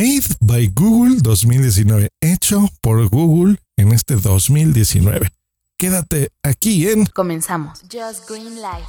Made by Google 2019. Hecho por Google en este 2019. Quédate aquí en... Comenzamos. Just Green Life.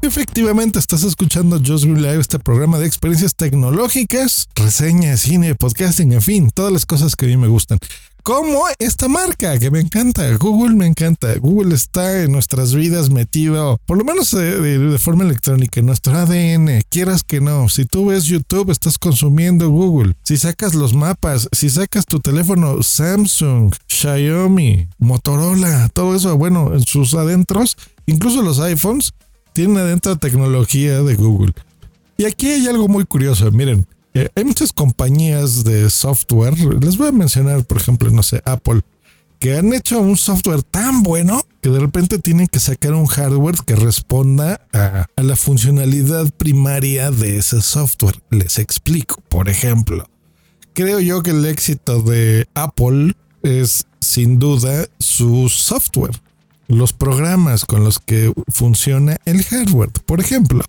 Efectivamente, estás escuchando Just Green Live, este programa de experiencias tecnológicas, reseñas, cine, podcasting, en fin, todas las cosas que a mí me gustan. Como esta marca que me encanta, Google me encanta. Google está en nuestras vidas metido, por lo menos de, forma electrónica, en nuestro ADN. Quieras que no, si tú ves YouTube, estás consumiendo Google. Si sacas los mapas, si sacas tu teléfono Samsung, Xiaomi, Motorola, todo eso, bueno, en sus adentros, incluso los iPhones, tiene adentro tecnología de Google. Y aquí hay algo muy curioso, miren, eh, hay muchas compañías de software, les voy a mencionar, por ejemplo, no sé, Apple, que han hecho un software tan bueno que de repente tienen que sacar un hardware que responda a, a la funcionalidad primaria de ese software. Les explico, por ejemplo, creo yo que el éxito de Apple es sin duda su software los programas con los que funciona el hardware. Por ejemplo,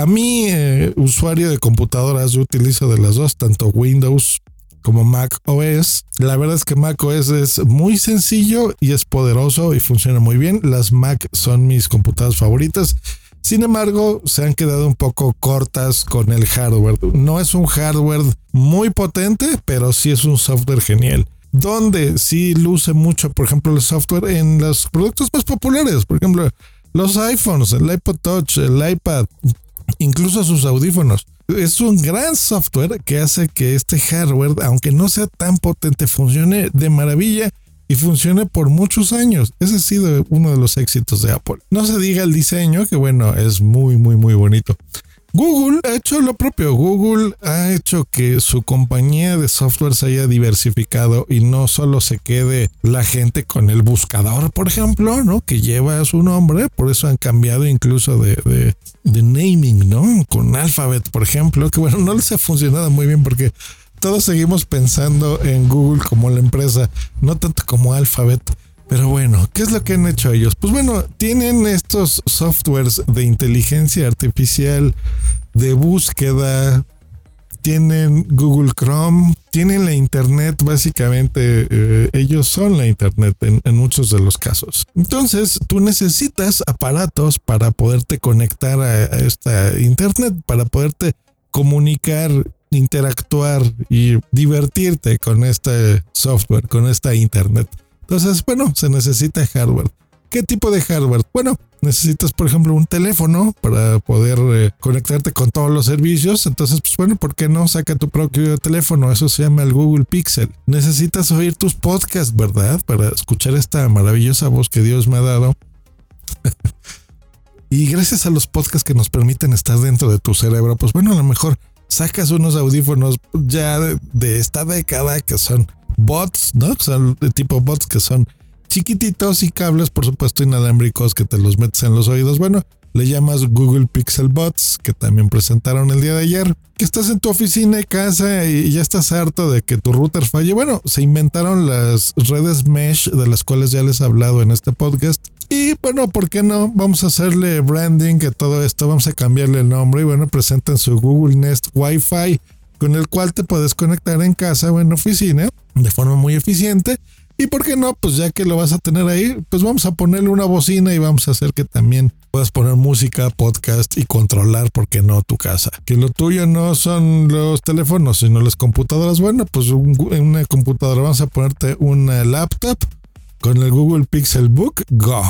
a mí, eh, usuario de computadoras, yo utilizo de las dos, tanto Windows como Mac OS. La verdad es que Mac OS es muy sencillo y es poderoso y funciona muy bien. Las Mac son mis computadoras favoritas. Sin embargo, se han quedado un poco cortas con el hardware. No es un hardware muy potente, pero sí es un software genial donde sí luce mucho, por ejemplo, el software en los productos más populares, por ejemplo, los iPhones, el iPod Touch, el iPad, incluso sus audífonos. Es un gran software que hace que este hardware, aunque no sea tan potente, funcione de maravilla y funcione por muchos años. Ese ha sido uno de los éxitos de Apple. No se diga el diseño, que bueno, es muy, muy, muy bonito. Google ha hecho lo propio. Google ha hecho que su compañía de software se haya diversificado y no solo se quede la gente con el buscador, por ejemplo, ¿no? Que lleva su nombre. Por eso han cambiado incluso de, de, naming, ¿no? Con Alphabet, por ejemplo, que bueno, no les ha funcionado muy bien porque todos seguimos pensando en Google como la empresa, no tanto como Alphabet. Pero bueno, ¿qué es lo que han hecho ellos? Pues bueno, tienen estos softwares de inteligencia artificial, de búsqueda, tienen Google Chrome, tienen la Internet, básicamente eh, ellos son la Internet en, muchos de los casos. Entonces, tú necesitas aparatos para poderte conectar a, a esta Internet, para poderte comunicar, interactuar y divertirte con este software, con esta Internet. Entonces, bueno, se necesita hardware. ¿Qué tipo de hardware? Bueno, necesitas, por ejemplo, un teléfono para poder eh, conectarte con todos los servicios. Entonces, pues bueno, ¿por qué no saca tu propio teléfono? Eso se llama el Google Pixel. Necesitas oír tus podcasts, ¿verdad? Para escuchar esta maravillosa voz que Dios me ha dado. y gracias a los podcasts que nos permiten estar dentro de tu cerebro, pues bueno, a lo mejor sacas unos audífonos ya de esta década que son bots, ¿no? Son de tipo bots que son chiquititos y cables, por supuesto, inalámbricos que te los metes en los oídos. Bueno, le llamas Google Pixel Bots, que también presentaron el día de ayer, que estás en tu oficina y casa y ya estás harto de que tu router falle. Bueno, se inventaron las redes mesh de las cuales ya les he hablado en este podcast. Y bueno, ¿por qué no? Vamos a hacerle branding a todo esto, vamos a cambiarle el nombre y bueno, presentan su Google Nest Wi-Fi con el cual te puedes conectar en casa o en oficina de forma muy eficiente. Y por qué no, pues ya que lo vas a tener ahí, pues vamos a ponerle una bocina y vamos a hacer que también puedas poner música, podcast y controlar, ¿por qué no, tu casa? Que lo tuyo no son los teléfonos, sino las computadoras. Bueno, pues en una computadora vamos a ponerte una laptop con el Google Pixel Book Go.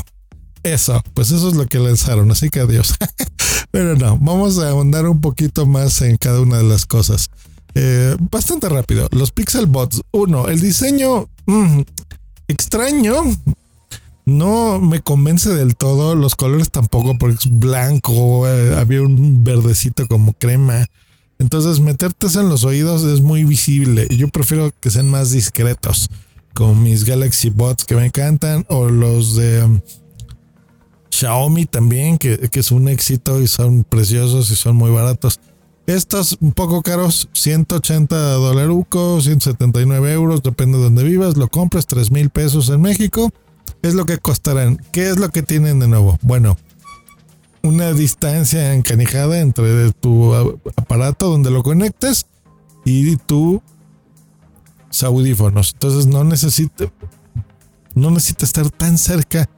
Eso, pues eso es lo que lanzaron, así que adiós. Pero no, vamos a ahondar un poquito más en cada una de las cosas. Eh, bastante rápido. Los Pixel Bots. Uno, el diseño mm, extraño. No me convence del todo. Los colores tampoco, porque es blanco. Eh, había un verdecito como crema. Entonces, meterte en los oídos es muy visible. Yo prefiero que sean más discretos. Como mis Galaxy Bots que me encantan. O los de Xiaomi también, que, es un éxito y son preciosos y son muy baratos. Estos un poco caros, 180 dólares, 179 euros, depende de donde vivas, lo compras 3 mil pesos en México, es lo que costarán. ¿Qué es lo que tienen de nuevo? Bueno, una distancia encanijada entre tu aparato donde lo conectes y tus audífonos. Entonces no necesita, no necesita estar tan cerca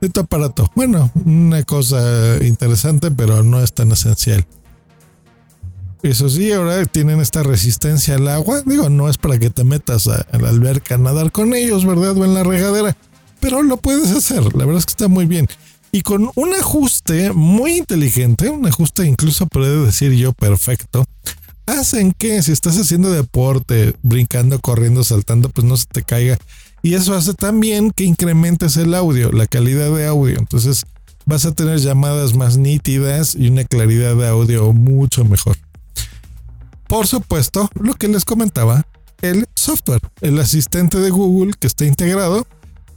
de tu aparato. Bueno, una cosa interesante, pero no es tan esencial. Eso sí, ahora tienen esta resistencia al agua. Digo, no es para que te metas a, la alberca a nadar con ellos, ¿verdad? O en la regadera. Pero lo puedes hacer. La verdad es que está muy bien. Y con un ajuste muy inteligente, un ajuste incluso puedo decir yo perfecto, hacen que si estás haciendo deporte, brincando, corriendo, saltando, pues no se te caiga. Y eso hace también que incrementes el audio, la calidad de audio. Entonces vas a tener llamadas más nítidas y una claridad de audio mucho mejor. Por supuesto, lo que les comentaba, el software, el asistente de Google que está integrado,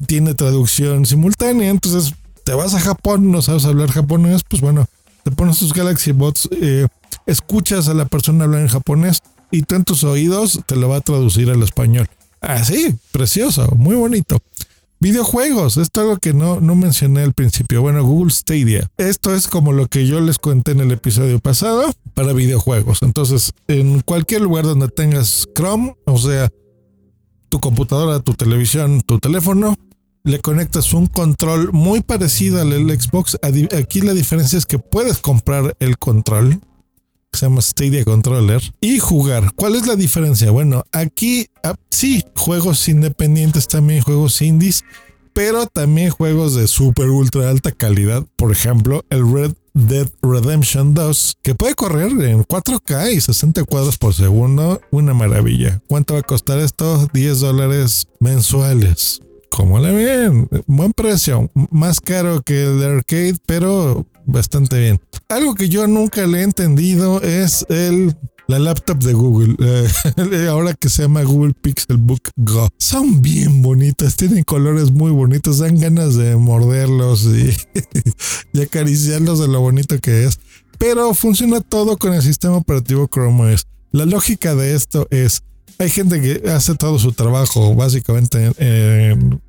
tiene traducción simultánea. Entonces te vas a Japón, no sabes hablar japonés, pues bueno, te pones tus Galaxy Bots, eh, escuchas a la persona hablar en japonés y tú en tus oídos te lo va a traducir al español. Así, ah, precioso, muy bonito. Videojuegos, esto es algo que no, no mencioné al principio. Bueno, Google Stadia. Esto es como lo que yo les conté en el episodio pasado para videojuegos. Entonces, en cualquier lugar donde tengas Chrome, o sea, tu computadora, tu televisión, tu teléfono, le conectas un control muy parecido al Xbox. Aquí la diferencia es que puedes comprar el control se llama Stadia Controller y jugar. ¿Cuál es la diferencia? Bueno, aquí ah, sí, juegos independientes, también juegos indies, pero también juegos de super ultra alta calidad. Por ejemplo, el Red Dead Redemption 2, que puede correr en 4K y 60 cuadros por segundo. Una maravilla. ¿Cuánto va a costar esto? 10 dólares mensuales. ¿Cómo le ven? Buen precio. Más caro que el de arcade, pero bastante bien. Algo que yo nunca le he entendido es el la laptop de Google, eh, ahora que se llama Google Pixelbook Go. Son bien bonitas, tienen colores muy bonitos, dan ganas de morderlos y, y acariciarlos de lo bonito que es. Pero funciona todo con el sistema operativo Chrome OS. La lógica de esto es, hay gente que hace todo su trabajo básicamente en,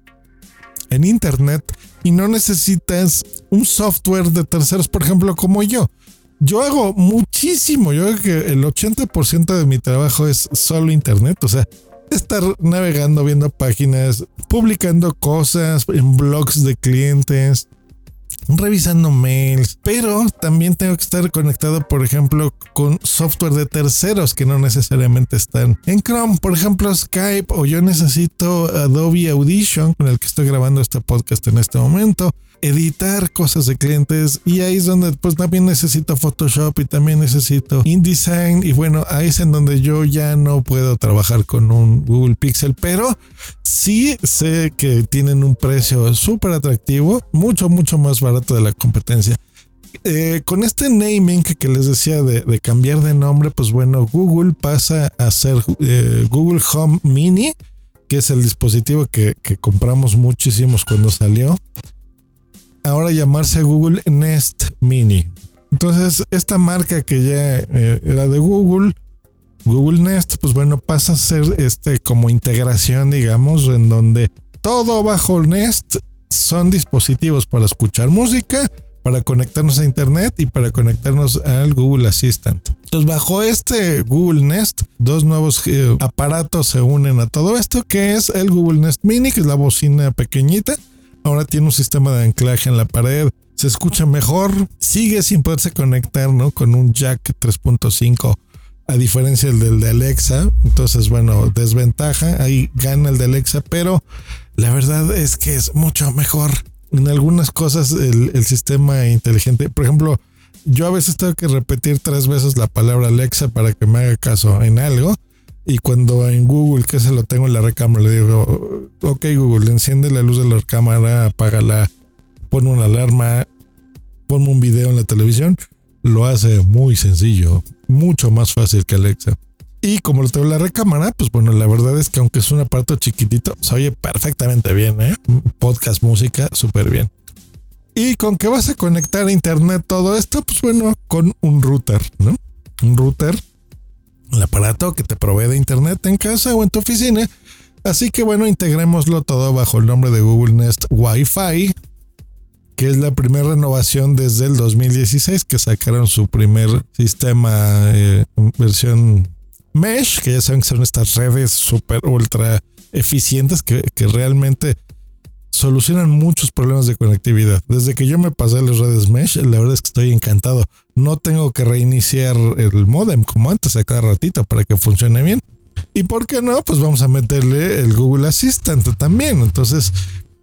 Internet y no necesitas un software de terceros, por ejemplo, como yo. Yo hago muchísimo, yo creo que el 80% de mi trabajo es solo Internet, o sea, estar navegando, viendo páginas, publicando cosas en blogs de clientes, revisando mails, pero también tengo que estar conectado, por ejemplo, con software de terceros que no necesariamente están en Chrome, por ejemplo, Skype o yo necesito Adobe Audition con el que estoy grabando este podcast en este momento editar cosas de clientes y ahí es donde pues también necesito Photoshop y también necesito InDesign y bueno, ahí es en donde yo ya no puedo trabajar con un Google Pixel, pero sí sé que tienen un precio súper atractivo, mucho, mucho más barato de la competencia. Eh, con este naming que les decía de, cambiar de nombre, pues bueno, Google pasa a ser eh, Google Home Mini, que es el dispositivo que, que compramos muchísimos cuando salió ahora llamarse Google Nest Mini. Entonces, esta marca que ya eh, era de Google, Google Nest, pues bueno, pasa a ser este como integración, digamos, en donde todo bajo Nest son dispositivos para escuchar música, para conectarnos a internet y para conectarnos al Google Assistant. Entonces, bajo este Google Nest, dos nuevos eh, aparatos se unen a todo esto, que es el Google Nest Mini, que es la bocina pequeñita, Ahora tiene un sistema de anclaje en la pared. Se escucha mejor. Sigue sin poderse conectar, ¿no? Con un jack 3.5 a diferencia del de Alexa. Entonces, bueno, desventaja. Ahí gana el de Alexa, pero la verdad es que es mucho mejor. En algunas cosas el, el, sistema inteligente, por ejemplo, yo a veces tengo que repetir tres veces la palabra Alexa para que me haga caso en algo. Y cuando en Google, que se lo tengo en la recámara, le digo, ok Google, enciende la luz de la recámara, apágala, pon una alarma, ponme un video en la televisión, lo hace muy sencillo, mucho más fácil que Alexa. Y como lo tengo en la recámara, pues bueno, la verdad es que aunque es un aparato chiquitito, se oye perfectamente bien, ¿eh? Podcast, música, súper bien. ¿Y con qué vas a conectar a internet todo esto? Pues bueno, con un router, ¿no? Un router aparato que te provee de internet en casa o en tu oficina. Así que bueno, integrémoslo todo bajo el nombre de Google Nest Wi-Fi, que es la primera renovación desde el 2016 que sacaron su primer sistema eh, versión Mesh, que ya saben que son estas redes súper ultra eficientes que realmente solucionan muchos problemas de conectividad. Desde que yo me pasé las redes Mesh, la verdad es que estoy encantado. No tengo que reiniciar el modem como antes a cada ratito para que funcione bien. Y por qué no, pues vamos a meterle el Google Assistant también. Entonces,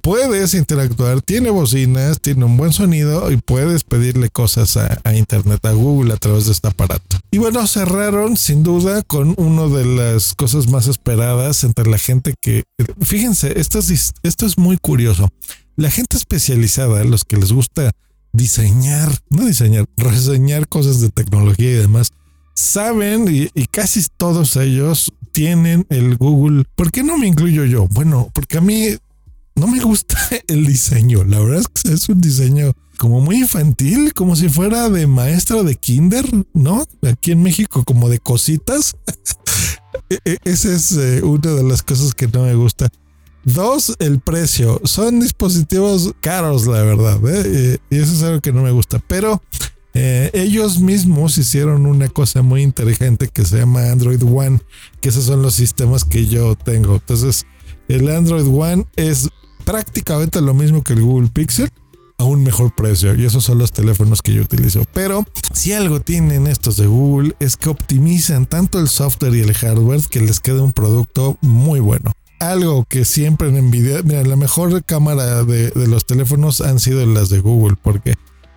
puedes interactuar, tiene bocinas, tiene un buen sonido y puedes pedirle cosas a, Internet, a Google a través de este aparato. Y bueno, cerraron sin duda con una de las cosas más esperadas entre la gente que, fíjense, esto es, esto es muy curioso. La gente especializada, los que les gusta diseñar, no diseñar, reseñar cosas de tecnología y demás, saben y, casi todos ellos tienen el Google. ¿Por qué no me incluyo yo? Bueno, porque a mí no me gusta el diseño. La verdad es que es un diseño como muy infantil, como si fuera de maestra de kinder, ¿no? Aquí en México, como de cositas. E, e, esa es eh, una de las cosas que no me gusta. Dos, el precio. Son dispositivos caros, la verdad. ¿eh? Y eso es algo que no me gusta. Pero eh, ellos mismos hicieron una cosa muy inteligente que se llama Android One, que esos son los sistemas que yo tengo. Entonces, el Android One es prácticamente lo mismo que el Google Pixel a un mejor precio y esos son los teléfonos que yo utilizo. Pero si algo tienen estos de Google es que optimizan tanto el software y el hardware que les queda un producto muy bueno. Algo que siempre en Nvidia, mira, la mejor cámara de, los teléfonos han sido las de Google porque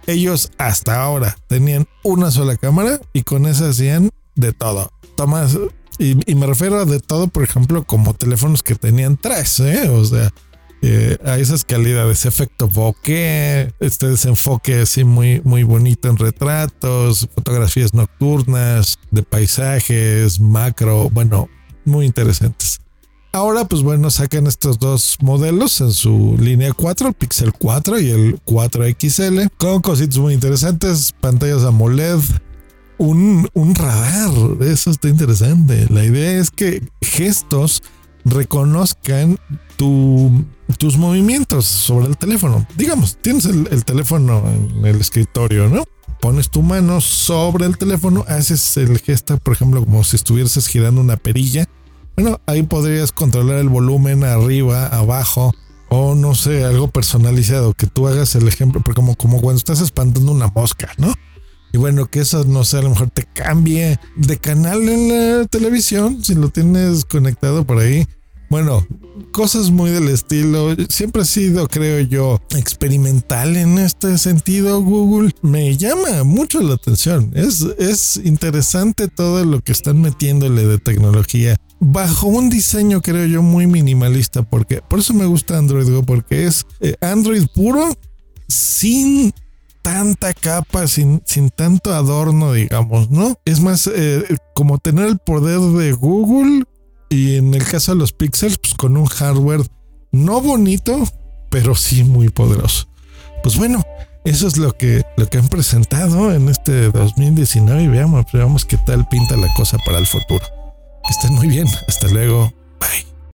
ellos hasta ahora tenían una sola cámara y con esa hacían de todo. Tomas, y, y, me refiero a de todo, por ejemplo, como teléfonos que tenían tres, ¿eh? O sea, eh, a esas calidades, efecto bokeh, este desenfoque así muy, muy bonito en retratos, fotografías nocturnas, de paisajes, macro, bueno, muy interesantes. Ahora, pues bueno, sacan estos dos modelos en su línea 4, el Pixel 4 y el 4XL, con cositas muy interesantes, pantallas AMOLED, un, un radar, eso está interesante. La idea es que gestos reconozcan tu, tus movimientos sobre el teléfono. Digamos, tienes el, teléfono en el escritorio, ¿no? Pones tu mano sobre el teléfono, haces el gesto, por ejemplo, como si estuvieses girando una perilla. Bueno, ahí podrías controlar el volumen arriba, abajo, o no sé, algo personalizado, que tú hagas el ejemplo, pero como, como cuando estás espantando una mosca, ¿no? Y bueno, que eso no sé, a lo mejor te cambie de canal en la televisión si lo tienes conectado por ahí. Bueno, cosas muy del estilo. Siempre ha sido, creo yo, experimental en este sentido. Google me llama mucho la atención. Es, es interesante todo lo que están metiéndole de tecnología bajo un diseño, creo yo, muy minimalista. Porque por eso me gusta Android Go, porque es eh, Android puro sin tanta capa, sin, sin tanto adorno, digamos, ¿no? Es más eh, como tener el poder de Google y en el caso de los Pixels, pues con un hardware no bonito, pero sí muy poderoso. Pues bueno, eso es lo que, lo que han presentado en este 2019 y veamos, veamos qué tal pinta la cosa para el futuro. Que estén muy bien. Hasta luego. Bye.